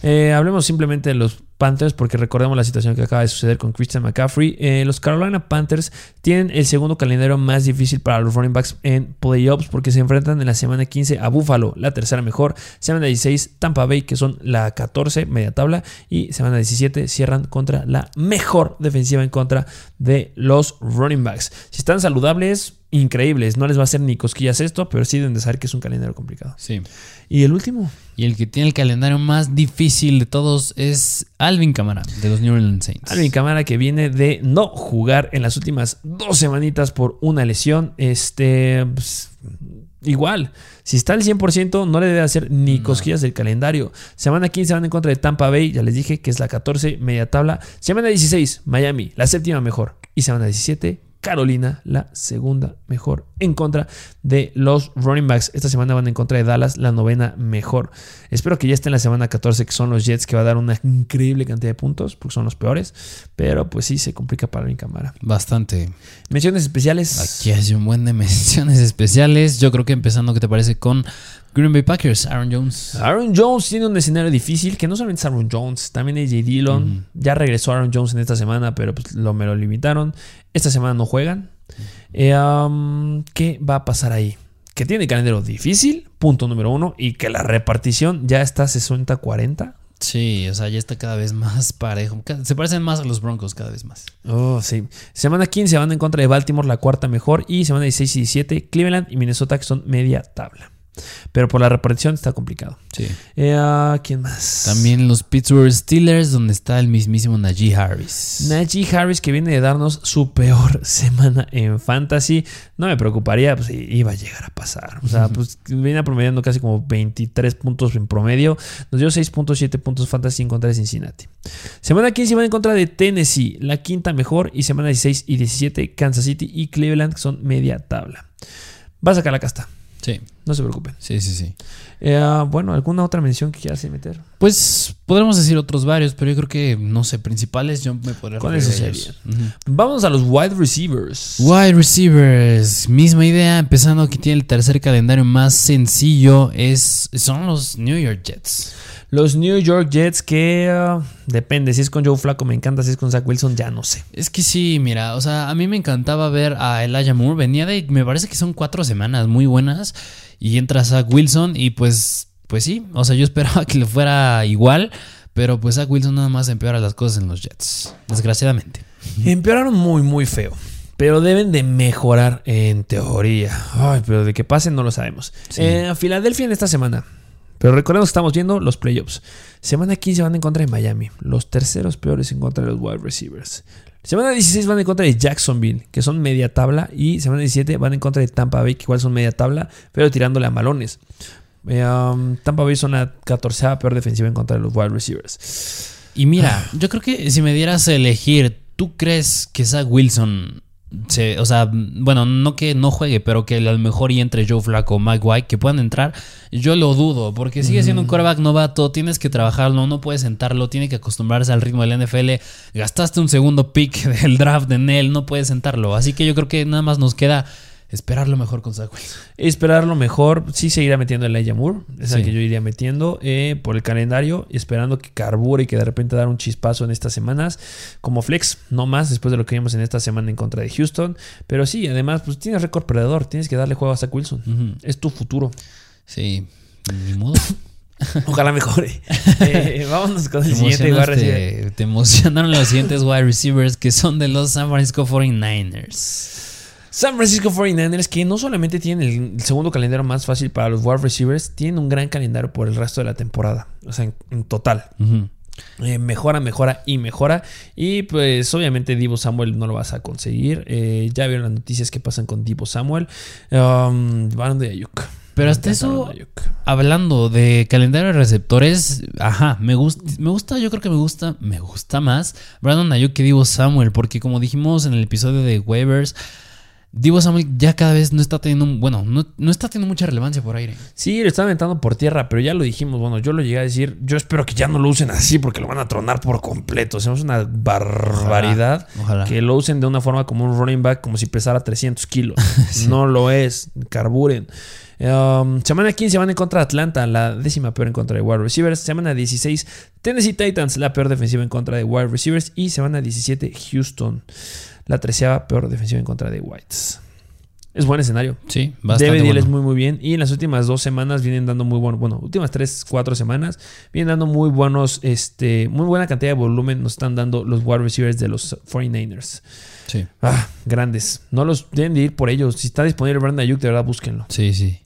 Eh, hablemos simplemente de los Panthers porque recordemos la situación que acaba de suceder con Christian McCaffrey. Eh, los Carolina Panthers tienen el segundo calendario más difícil para los running backs en playoffs porque se enfrentan en la semana 15 a Buffalo, la tercera mejor, semana 16 Tampa Bay que son la 14 media tabla y semana 17 cierran contra la mejor defensiva en contra de los running backs. Si están saludables, increíbles, no les va a hacer ni cosquillas esto, pero sí deben de saber que es un calendario complicado. Sí. Y el último, Y el que tiene el calendario más difícil de todos es Alvin Kamara, de los New Orleans Saints. Alvin Camara que viene de no jugar en las últimas dos semanitas por una lesión. Este. pues, igual, si está al 100%, no le debe hacer ni cosquillas del calendario. Semana 15 van en contra de Tampa Bay, ya les dije que es la 14, media tabla. Semana 16, Miami, la séptima mejor. Y semana 17, Carolina, la segunda mejor en contra de los running backs. Esta semana van en contra de Dallas, la novena mejor. Espero que ya esté en la semana 14, que son los Jets, que va a dar una increíble cantidad de puntos, porque son los peores. Pero pues sí, se complica para mi cámara. Bastante. Menciones especiales. Aquí hay un buen de menciones especiales. Yo creo que empezando, ¿qué te parece con Green Bay Packers? Aaron Jones. Aaron Jones tiene un escenario difícil, que no solamente es Aaron Jones, también AJ Dillon. Ya regresó Aaron Jones en esta semana, pero pues lo, me lo limitaron. Esta semana no juegan. Eh, um, ¿Qué va a pasar ahí? Que tiene calendario difícil, punto número uno, y que la repartición ya está 60-40. Sí, o sea, ya está cada vez más parejo. Se parecen más a los Broncos cada vez más. Oh, sí. Semana 15 van en contra de Baltimore, la cuarta mejor. Y semana 16 y 17, Cleveland y Minnesota, que son media tabla. Pero por la repartición está complicado. Sí. Eh, ah, ¿Quién más? También los Pittsburgh Steelers, donde está el mismísimo Najee Harris. Najee Harris que viene de darnos su peor semana en fantasy. No me preocuparía, pues iba a llegar a pasar. O sea, pues viene promediando casi como 23 puntos en promedio. Nos dio 6.7 puntos fantasy en contra de Cincinnati. Semana 15 van en contra de Tennessee, la quinta mejor. Y semana 16 y 17 Kansas City y Cleveland que son media tabla. Va a sacar la casta. Sí, No se preocupen. sí, sí, sí. Eh, ah, bueno, ¿alguna otra mención que quieras meter? Pues podremos decir otros varios, pero yo creo que, no sé, principales yo me podría Con referir eso a ellos. Ujú. Vamos a los wide receivers. Wide receivers, misma idea, empezando que tiene el tercer calendario más sencillo, es, son los New York Jets. Los New York Jets que ah, depende, si es con Joe Flaco me encanta, si es con Zach Wilson ya no sé. Es que sí, mira, o sea, a mí me encantaba ver a Elijah Moore, venía de, me parece que son cuatro semanas muy buenas, y entra Zach Wilson y pues, pues sí, o sea, yo esperaba que le fuera igual, pero pues Zach Wilson nada más empeora las cosas en los Jets, desgraciadamente. Empeoraron muy, muy feo. Pero deben de mejorar en teoría. Ay, pero de que pasen no lo sabemos. Sí. Eh, Filadelfia en esta semana. Pero recordemos que estamos viendo los playoffs. Semana 15 van en contra de Miami. Los terceros peores en contra de los wide receivers. Semana 16 van en contra de Jacksonville, que son media tabla. Y semana 17 van en contra de Tampa Bay, que igual son media tabla, pero tirándole a malones. Eh, um, Tampa Bay son la 14 peor defensiva en contra de los wide receivers. Y mira, yo creo que si me dieras a elegir, ¿tú crees que Zach Wilson se, o sea, bueno, no que no juegue, pero que a lo mejor y entre Joe Flacco o Mike White que puedan entrar? Yo lo dudo, porque sigue siendo un quarterback novato, tienes que trabajarlo, no puedes sentarlo, tiene que acostumbrarse al ritmo del NFL. Gastaste un segundo pick del draft en él, no puedes sentarlo. Así que yo creo que nada más nos queda Esperar lo mejor con Zach Wilson. Esperar lo mejor, sí seguirá metiendo el Moore, es el Sí. que yo iría metiendo eh, por el calendario, esperando que carbure y que de repente dar un chispazo en estas semanas, como flex, no más después de lo que vimos en esta semana en contra de Houston. Pero sí, además, pues tienes récord perdedor, tienes que darle juego a Zach Wilson. Es tu futuro. Sí, ni modo. Ojalá mejore. Eh, vámonos con el Te siguiente wide receiver. te emocionaron los siguientes wide receivers que son de los San Francisco 49ers. San Francisco 49ers, que no solamente tienen el segundo calendario más fácil para los wide receivers, tienen un gran calendario por el resto de la temporada. O sea, en, en total. Eh, mejora, mejora y mejora. Y pues obviamente Divo Samuel no lo vas a conseguir. Eh, ya vieron las noticias que pasan con Divo Samuel. Um, Van de Ayuk. Pero hasta eso-. Hablando de calendario de receptores, ajá, me gusta, me gusta, yo creo que me gusta, me gusta más Brandon Ayuk que Divo Samuel, porque como dijimos en el episodio de waivers, Divo Samuel ya cada vez no está teniendo, bueno, no, no está teniendo mucha relevancia por aire. Sí, lo están aventando por tierra, pero ya lo dijimos. Bueno, yo lo llegué a decir. Yo espero que ya no lo usen así porque lo van a tronar por completo. O sea, es una barbaridad. Ojalá. Que lo usen de una forma como un running back, como si pesara 300 kilos. No lo es. Carburen. Um, semana 15 van en contra de Atlanta, la décima peor en contra de wide receivers. Semana 16, Tennessee Titans, la peor defensiva en contra de wide receivers. Y semana 17, Houston, la treceava peor defensiva en contra de Whites. Es buen escenario. Sí, bastante DVD bueno. es muy muy bien y en las últimas dos semanas vienen dando muy bueno, bueno, últimas tres, cuatro semanas vienen dando muy buenos, este, muy buena cantidad de volumen nos están dando los wide receivers de los 49ers. Sí, Ah, grandes. No los deben de ir por ellos. Si está disponible Brandon Ayuk, de verdad búsquenlo. sí, sí.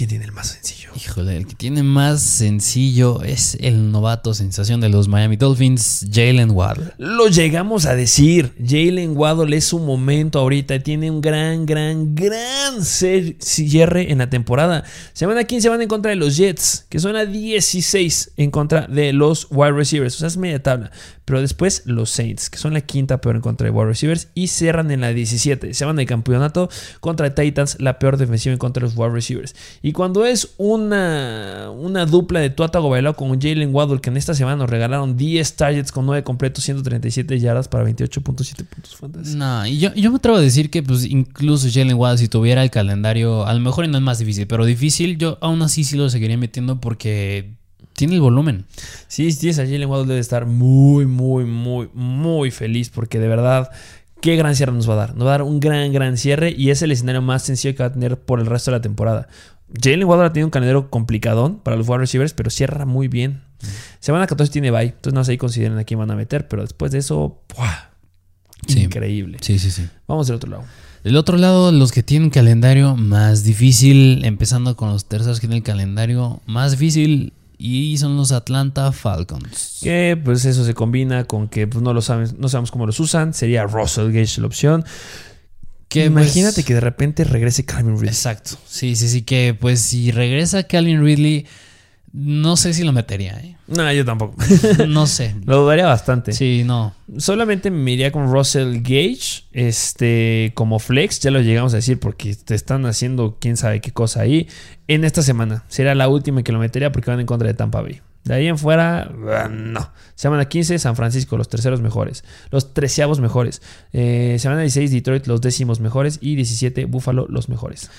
¿Quién tiene el más sencillo? Híjole, el que tiene más sencillo es el novato sensación de los Miami Dolphins, Jalen Waddle. Lo llegamos a decir. Jalen Waddle es su momento ahorita. Tiene un gran, gran, gran cierre en la temporada. Semana 15 van en contra de los Jets, que son a 16 en contra de los wide receivers. O sea, es media tabla. Pero después los Saints, que son la quinta peor en contra de wide receivers. Y cierran en la 17. Se van al campeonato contra Titans, la peor defensiva en contra de los wide receivers. Y cuando es una, una dupla de Tua Tagovailoa con Jalen Waddle, que en esta semana nos regalaron 10 targets con 9 completos, 137 yardas para 28.7 puntos fantasy. No, y yo, yo me atrevo a decir que pues incluso Jalen Waddle si tuviera el calendario, a lo mejor no es más difícil, pero difícil, yo aún así sí lo seguiría metiendo porque tiene el volumen. Sí, tienes a Jalen Waddle debe estar muy, muy, muy, muy feliz porque de verdad... Qué gran cierre nos va a dar. Nos va a dar un gran, gran cierre y es el escenario más sencillo que va a tener por el resto de la temporada. Jalen Waddle ha tenido un calendario complicadón para los wide receivers, pero cierra muy bien. Semana 14 tiene bye, entonces no sé ahí consideren a quién van a meter, pero después de eso, ¡buah! Sí. increíble. Sí, sí, sí. Vamos del otro lado. Del otro lado, los que tienen calendario más difícil, empezando con los terceros que tienen el calendario más difícil, y son los Atlanta Falcons. Que pues eso se combina con que pues, no lo saben, no sabemos cómo los usan. Sería Russell Gage la opción. Que, Imagínate pues, que de repente regrese Calvin Ridley. Exacto. Sí, sí, sí, que pues si regresa Calvin Ridley, no sé si lo metería, ¿eh? No, yo tampoco. No sé. lo dudaría bastante. Sí, no. Solamente me iría con Russell Gage, este, como flex, ya lo llegamos a decir porque te están haciendo quién sabe qué cosa ahí. En esta semana será la última que lo metería porque van en contra de Tampa Bay. De ahí en fuera, ah, no. Semana 15, San Francisco, los terceros mejores. Los treceavos mejores. Eh, semana 16, Detroit, los décimos mejores. Y 17, Buffalo, los mejores.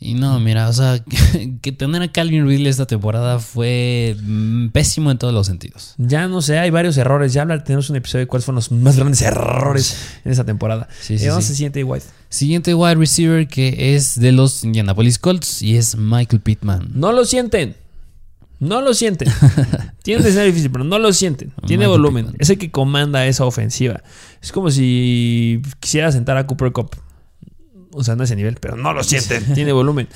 Y no, mira, o sea, que, que tener a Calvin Ridley esta temporada fue mm, pésimo en todos los sentidos. Ya no sé, hay varios errores. Ya hablar, tenemos un episodio de cuáles fueron los más grandes errores en esa temporada. Sí, sí, Eh, vamos sí. al siguiente, White. Siguiente wide receiver que es de los Indianapolis Colts y es Michael Pittman. No lo sienten. No lo sienten. Tiene un escenario difícil, pero no lo sienten. Tiene volumen. Es el que comanda esa ofensiva. Es como si quisiera sentar a Cooper Cup. O sea, no a ese nivel, pero no lo sienten. Tiene volumen.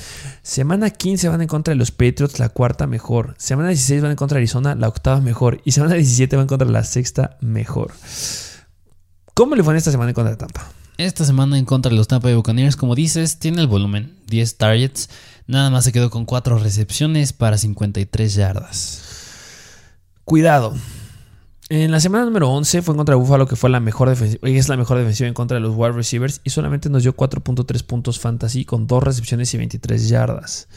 Semana 15 van en contra de los Patriots, la cuarta mejor. Semana 16 van en contra de Arizona, la octava mejor. Y semana 17 van contra la sexta mejor. ¿Cómo le fue en esta semana en contra de Tampa? Esta semana en contra de los Tampa Bay Buccaneers, como dices, tiene el volumen, 10 targets. Nada más se quedó con 4 recepciones para 53 yardas. Cuidado. En la semana número 11 fue contra Buffalo, que fue la mejor defensiva, es la mejor defensiva en contra de los wide receivers y solamente nos dio 4.3 puntos fantasy con 2 recepciones y 23 yardas.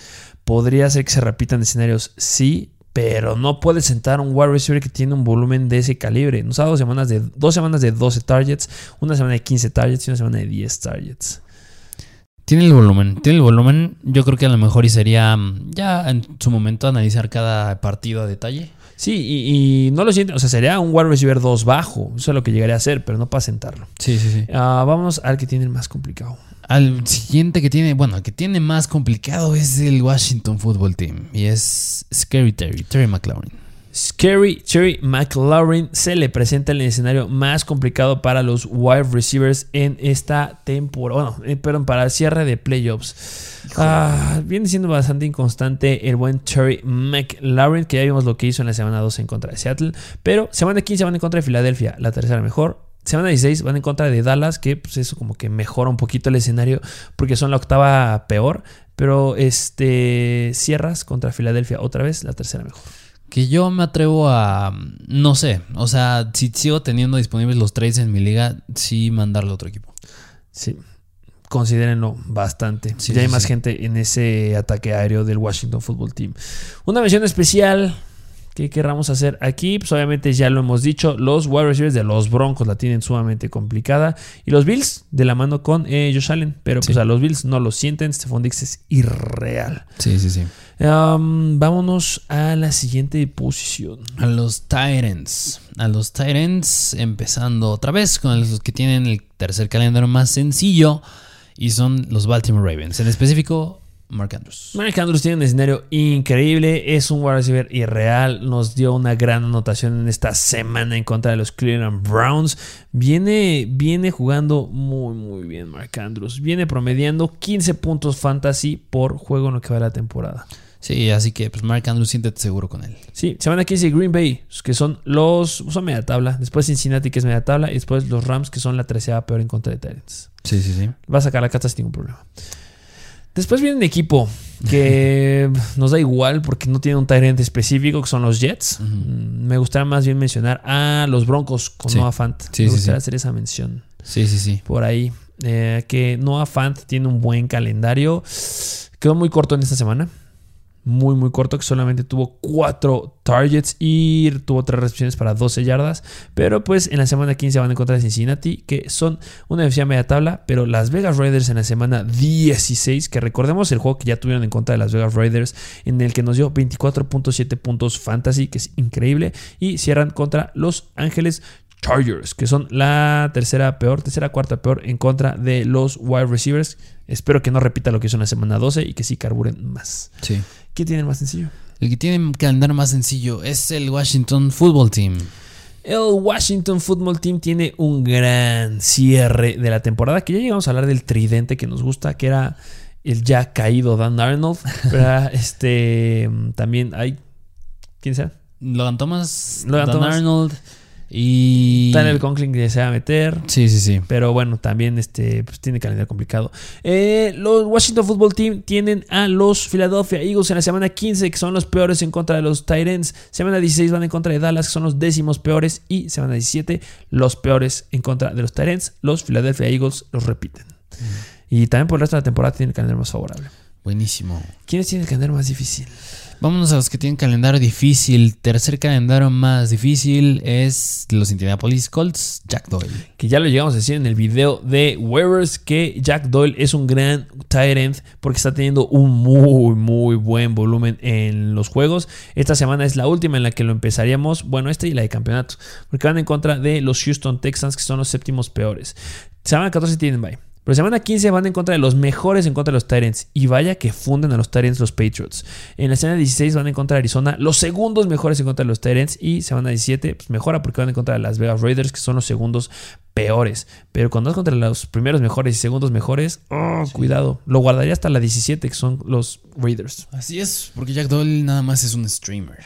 Podría ser que se repitan escenarios, sí, pero no puede sentar un wide receiver que tiene un volumen de ese calibre. Nos ha dado semanas de, dos semanas de 12 targets, una semana de 15 targets y una semana de 10 targets. Tiene el volumen, tiene el volumen. Yo creo que a lo mejor y sería mm, ya en su momento analizar cada partido a detalle. Sí, y, y no lo siento, o sea, sería un wide receiver 2 bajo, eso es lo que llegaría a hacer, pero no para sentarlo. Sí, sí, sí. Ah, vamos al que tiene el más complicado. Al siguiente que tiene, bueno, el que tiene más complicado es el Washington Football Team. Y es Scary Terry, Terry McLaurin. Scary Terry McLaurin se le presenta el escenario más complicado para los wide receivers en esta temporada. Bueno, eh, perdón, para el cierre de playoffs. Ah, viene siendo bastante inconstante el buen Terry McLaurin, que ya vimos lo que hizo en la semana 12 en contra de Seattle. Pero semana 15 van en contra de Filadelfia, la tercera mejor. Semana 16 van en contra de Dallas, que pues eso como que mejora un poquito el escenario porque son la octava peor. Pero este cierras contra Filadelfia otra vez, la tercera mejor. Que yo me atrevo a. No sé. O sea, si sigo teniendo disponibles los trades en mi liga, sí mandarle a otro equipo. Sí, considérenlo bastante. Sí, ya hay sí, más sí. gente en ese ataque aéreo del Washington Football Team. Una mención especial que querramos hacer aquí, pues obviamente ya lo hemos dicho, los wide receivers de los Broncos la tienen sumamente complicada y los Bills de la mano con eh, Josh Allen, pero pues a los Bills no lo sienten, Stephon Dix es irreal. Sí, sí, sí. Um, vámonos a la siguiente posición. A los Titans. A los Titans, empezando otra vez con los que tienen el tercer calendario más sencillo. Y son los Baltimore Ravens. En específico, Mark Andrews. Mark Andrews tiene un escenario increíble, es un wide receiver irreal, nos dio una gran anotación en esta semana en contra de los Cleveland Browns. Viene, viene jugando muy muy bien Mark Andrews, viene promediando 15 puntos fantasy por juego en lo que va de la temporada. Sí, así que pues Mark Andrews, siéntete seguro con él. Sí, se van aquí dice Green Bay, que son los son media tabla, después Cincinnati que es media tabla y después los Rams que son la tercera peor en contra de Titans. Sí, sí, sí. Va a sacar la carta sin ningún problema. Después viene un equipo que nos da igual porque no tiene un Tyrant específico, que son los Jets. Mm, Me gustaría más bien mencionar a los Broncos con Sí. Noah Fant. Sí, Me sí, gustaría sí. hacer esa mención Sí, sí, sí. por ahí. Eh, que Noah Fant tiene un buen calendario. Quedó muy corto en esta semana. Muy, muy corto, que solamente tuvo cuatro targets y tuvo tres recepciones para 12 yardas. Pero pues en la semana 15 van en contra de Cincinnati, que son una defensiva media tabla. Pero las Vegas Raiders en la semana 16, que recordemos el juego que ya tuvieron en contra de las Vegas Raiders, en el que nos dio 24.7 puntos fantasy, que es increíble. Y cierran contra Los Ángeles Chargers, que son la tercera peor, tercera cuarta peor en contra de los wide receivers. Espero que no repita lo que hizo en la semana 12 y que sí carburen más. Sí. ¿Qué tienen más sencillo? El que tiene un calendario más sencillo es el Washington Football Team. El Washington Football Team tiene un gran cierre de la temporada, que ya llegamos a hablar del tridente que nos gusta, que era el ya caído Dan Arnold. Pero este también hay. ¿Quién sea? Logan Thomas, Logan Dan Thomas. Arnold y... Daniel Conklin que se va a meter. Sí, sí, sí. Pero bueno, también este, pues, tiene calendario complicado. Eh, los Washington Football Team tienen a los Philadelphia Eagles en la semana 15, que son los peores en contra de los Titans. Semana 16 van en contra de Dallas, que son los décimos peores. Y semana 17, los peores en contra de los Titans. Los Philadelphia Eagles los repiten. Y también por el resto de la temporada tienen el calendario más favorable. Buenísimo. ¿Quiénes tienen el calendario más difícil? Vámonos a los que tienen calendario difícil. Tercer calendario más difícil es los Indianapolis Colts, Jack Doyle. que ya lo llegamos a decir en el video de Waivers, que Jack Doyle es un gran tight end porque está teniendo un muy, muy buen volumen en los juegos. Esta semana es la última en la que lo empezaríamos, bueno, esta y la de campeonato, porque van en contra de los Houston Texans, que son los séptimos peores. Semana 14 tienen bye. Pero semana 15 van en contra de los mejores en contra de los Tyrants. Y vaya que funden a los Tyrants los Patriots. En la semana 16 van en contra de Arizona, los segundos mejores en contra de los Tyrants. Y semana 17 pues mejora porque van en contra de las Vegas Raiders, que son los segundos peores. Pero cuando vas contra los primeros mejores y segundos mejores, oh, cuidado. Lo guardaría hasta la 17, que son los Raiders. Así es, porque Jack Doyle nada más es un streamer.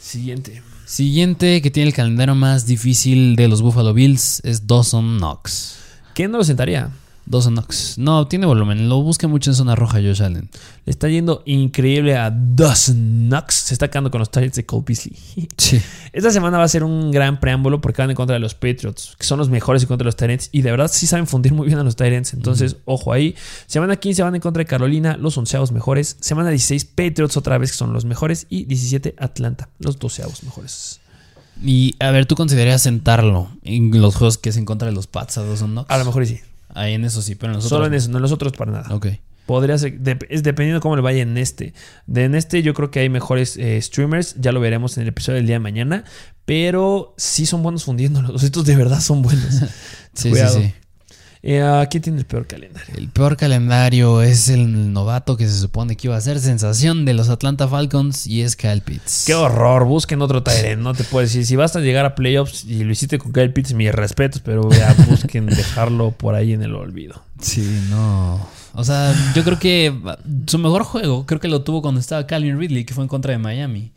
Siguiente. Siguiente que tiene el calendario más difícil de los Buffalo Bills es Dawson Knox. ¿Quién no lo sentaría? Dawson Knox. No, tiene volumen. Lo busca mucho en zona roja Josh Allen. Le está yendo increíble a Dawson Knox. Se está quedando con los Tyrants de Cole Beasley. Sí. Esta semana va a ser un gran preámbulo porque van en contra de los Patriots, que son los mejores en contra de los Tyrants. Y de verdad sí saben fundir muy bien a los Tyrants. Entonces, ojo ahí. Semana 15 van en contra de Carolina, los onceavos mejores. Semana 16, Patriots otra vez, que son los mejores. Y 17, Atlanta, los doceavos mejores. Y a ver, ¿tú considerarías sentarlo en los juegos que es en contra de los Pats a Dawson Knox? A lo mejor sí. Ahí en eso sí, pero en los Solo otros en no. eso, no en los otros para nada. Ok. Podría ser, dep- es dependiendo cómo le vaya en este. De en este yo creo que hay mejores eh, streamers, ya lo veremos en el episodio del día de mañana, pero sí son buenos fundiéndolos. Estos de verdad son buenos. Sí, Cuidado. sí, sí. Eh, ¿a ¿Quién tiene el peor calendario? El peor calendario es el novato que se supone que iba a ser sensación de los Atlanta Falcons y es Kyle Pitts. Qué horror, busquen otro Tyrant, no te puedo decir. Si vas a llegar a playoffs y lo hiciste con Kyle Pitts, mis respetos, pero ya busquen dejarlo por ahí en el olvido. Sí, no. O sea, yo creo que su mejor juego, creo que lo tuvo cuando estaba Calvin Ridley, que fue en contra de Miami.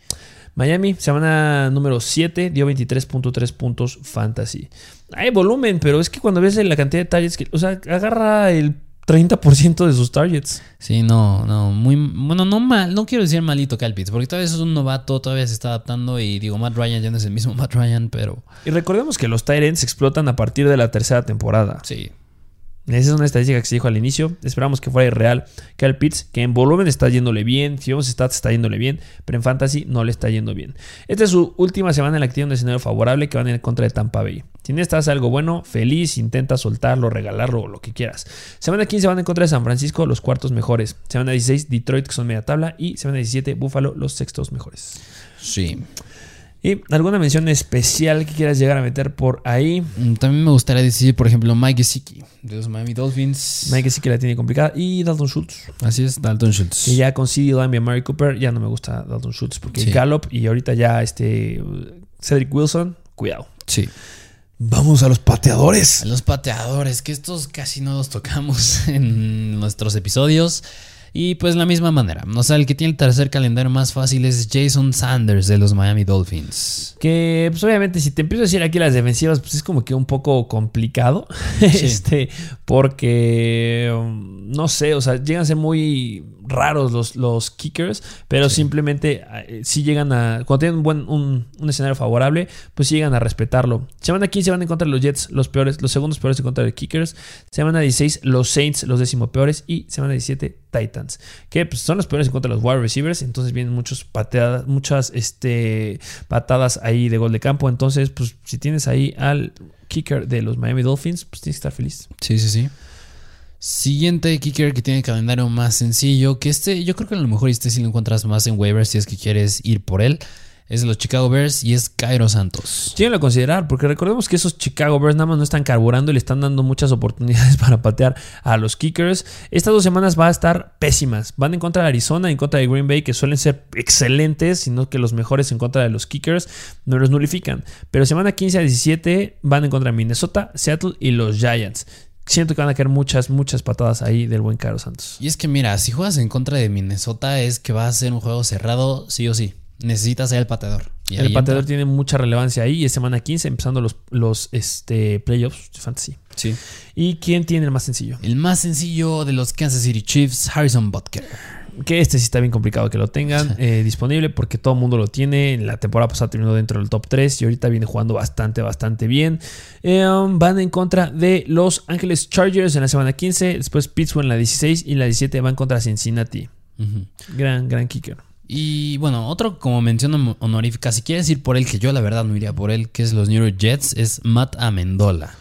Miami, semana número 7, dio 23.3 puntos fantasy. Hay volumen, pero es que cuando ves la cantidad de targets, que, o sea, agarra el 30% de sus targets. Sí, no, no, muy, bueno, no mal, no quiero decir malito Pitts, porque todavía es un novato, todavía se está adaptando y digo, Matt Ryan ya no es el mismo Matt Ryan, pero Y recordemos que los Tyrants explotan a partir de la tercera temporada. sí. Esa es una estadística que se dijo al inicio. Esperamos que fuera irreal. Kyle Pitts, que en volumen está yéndole bien. Si vemos stats, está yéndole bien. Pero en fantasy no le está yendo bien. Esta es su última semana en la que tiene un escenario favorable que van en contra de Tampa Bay. Si hace algo bueno, feliz, intenta soltarlo, regalarlo o lo que quieras. Semana 15 van en contra de San Francisco, los cuartos mejores. Semana 16, Detroit, que son media tabla. Y semana 17, Buffalo, los sextos mejores. Sí. ¿Y alguna mención especial que quieras llegar a meter por ahí? Mm, También me gustaría decir, por ejemplo, Mike Gesicki, de los Miami Dolphins. Mike que la tiene complicada. Y Dalton Schultz. Así es, Dalton Schultz. Que ya con CD Lamb y Mary Cooper ya no me gusta Dalton Schultz porque Sí. Gallup y ahorita ya este Cedric Wilson, cuidado. Sí. Vamos a los pateadores. A Los pateadores, que estos casi no los tocamos en nuestros episodios. Y pues la misma manera. O sea, el que tiene el tercer calendario más fácil es Jason Sanders de los Miami Dolphins. Que pues obviamente si te empiezo a decir aquí las defensivas, pues es como que un poco complicado. este, porque um, no sé, o sea, llegan a ser muy raros los, los kickers, pero simplemente eh, si llegan a. Cuando tienen un buen un, un escenario favorable, pues sí llegan a respetarlo. Semana 15 van en contra de los Jets, los peores, los segundos peores en contra de kickers. Semana 16, los Saints, los décimo peores. Y semana 17, Titans. Que pues, son los peores en contra de los wide receivers. Entonces vienen muchos pateadas, muchas este, patadas ahí de gol de campo. Entonces, pues si tienes ahí al kicker de los Miami Dolphins, pues tienes que estar feliz. Sí, sí, sí. Siguiente kicker que tiene calendario más sencillo, que este yo creo que a lo mejor este sí lo encuentras más en waivers si es que quieres ir por él. Es de los Chicago Bears y es Cairo Santos. Llévenlo a considerar, porque recordemos que esos Chicago Bears nada más no están carburando y le están dando muchas oportunidades para patear a los kickers. Estas dos semanas va a estar pésimas. Van en contra de Arizona, en contra de Green Bay, que suelen ser excelentes, sino que los mejores en contra de los kickers no los nulifican. Pero semana 15 a 17 van en contra de Minnesota, Seattle y los Giants. Siento que van a caer muchas, muchas patadas ahí del buen Caro Santos. Y es que mira, si juegas en contra de Minnesota es que va a ser un juego cerrado sí o sí. Necesitas ser el pateador. Y El pateador entra. tiene mucha relevancia ahí. Es semana 15, empezando los, los este, playoffs de fantasy. Sí. ¿Y quién tiene el más sencillo? El más sencillo de los Kansas City Chiefs, Harrison Butker. Que este sí está bien complicado que lo tengan eh, disponible porque todo el mundo lo tiene. En la temporada pasada terminó dentro del top 3 y ahorita viene jugando bastante, bastante bien. Eh, um, van en contra de Los Ángeles Chargers en la semana 15. Después Pittsburgh en la 16 y en la 17 van contra Cincinnati. Gran, gran kicker. Y bueno, otro como mención honorífica, si quieres ir por él, que yo la verdad no iría por él, que es los New York Jets, es Matt Amendola.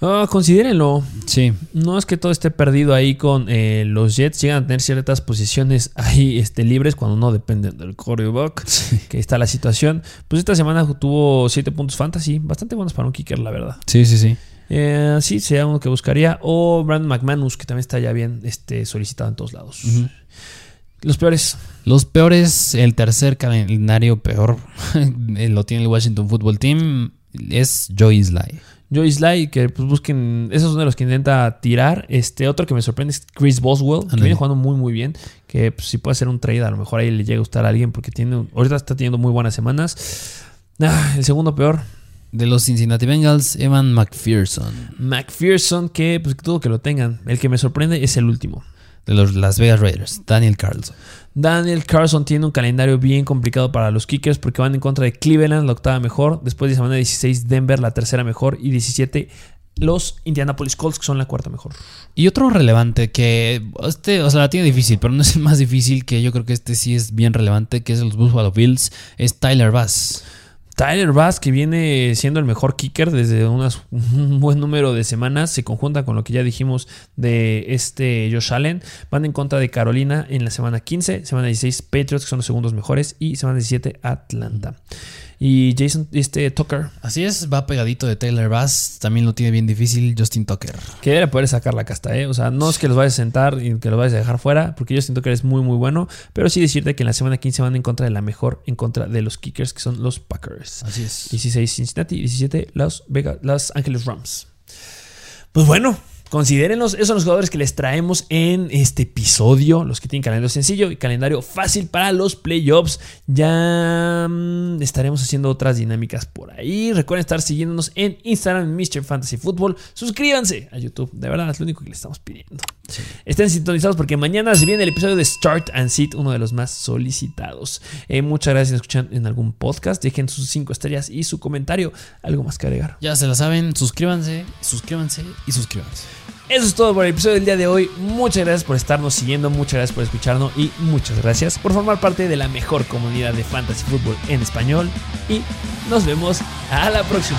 Ah, considérenlo. Sí. No es que todo esté perdido ahí con eh, los Jets. Llegan a tener ciertas posiciones ahí este, libres cuando no dependen del quarterback. Que está la situación. Pues esta semana tuvo 7 puntos fantasy. Bastante buenos para un kicker, la verdad. Sí, sí, sí. Eh, sí, sería uno que buscaría. O Brandon McManus, que también está ya bien este, solicitado en todos lados. Los peores. Los peores, el tercer calendario peor, lo tiene el Washington Football Team, es Joey Sly. Joey Sly, que pues busquen. Esos son de los que intenta tirar. Este otro que me sorprende es Chris Boswell, que viene jugando muy, muy bien. Que pues, si puede hacer un trade, a lo mejor ahí le llega a gustar a alguien porque tiene. Ahorita está teniendo muy buenas semanas. Ah, el segundo peor, De los Cincinnati Bengals, Evan McPherson. McPherson, que pues todo que lo tengan. El que me sorprende es el último. De los Las Vegas Raiders, Daniel Carlson. Daniel Carlson tiene un calendario bien complicado para los kickers porque van en contra de Cleveland, la octava mejor. Después de semana 16, Denver, la tercera mejor. Y 17, los Indianapolis Colts, que son la cuarta mejor. Y otro relevante que este, o sea, la tiene difícil, pero no es el más difícil, que yo creo que este sí es bien relevante, que es los Buffalo Bills, es Tyler Bass. Tyler Bass, que viene siendo el mejor kicker desde unas, un buen número de semanas, se conjunta con lo que ya dijimos de este Josh Allen. Van en contra de Carolina en la semana 15, semana 16 Patriots, que son los segundos mejores, y semana 17 Atlanta. Y Jason, este Tucker. Así es, va pegadito de Taylor Bass. También lo tiene bien difícil Justin Tucker. Que debe poder sacar la casta, ¿eh? O sea, no es que los vayas a sentar y que los vayas a dejar fuera, porque Justin Tucker es muy, muy bueno. Pero sí decirte que en la semana 15 van en contra de la mejor, en contra de los kickers, que son los Packers. Así es. 16 Cincinnati, 17 Los, Vegas, los Ángeles Rams. Pues bueno, Considérenlos, esos son los jugadores que les traemos en este episodio, los que tienen calendario sencillo y calendario fácil para los playoffs. Ya mm, estaremos haciendo otras dinámicas por ahí. Recuerden estar siguiéndonos en Instagram, Mr. Fantasy Football. Suscríbanse a YouTube, de verdad es lo único que les estamos pidiendo. Estén sintonizados porque mañana se viene el episodio de Start and Sit, uno de los más solicitados. Eh, muchas gracias por escuchar en algún podcast. Dejen sus 5 estrellas y su comentario. ¿Algo más que agregar? Ya se la saben, suscríbanse, suscríbanse y suscríbanse. Eso es todo por el episodio del día de hoy. Muchas gracias por estarnos siguiendo, muchas gracias por escucharnos y muchas gracias por formar parte de la mejor comunidad de fantasy fútbol en español. Y nos vemos a la próxima.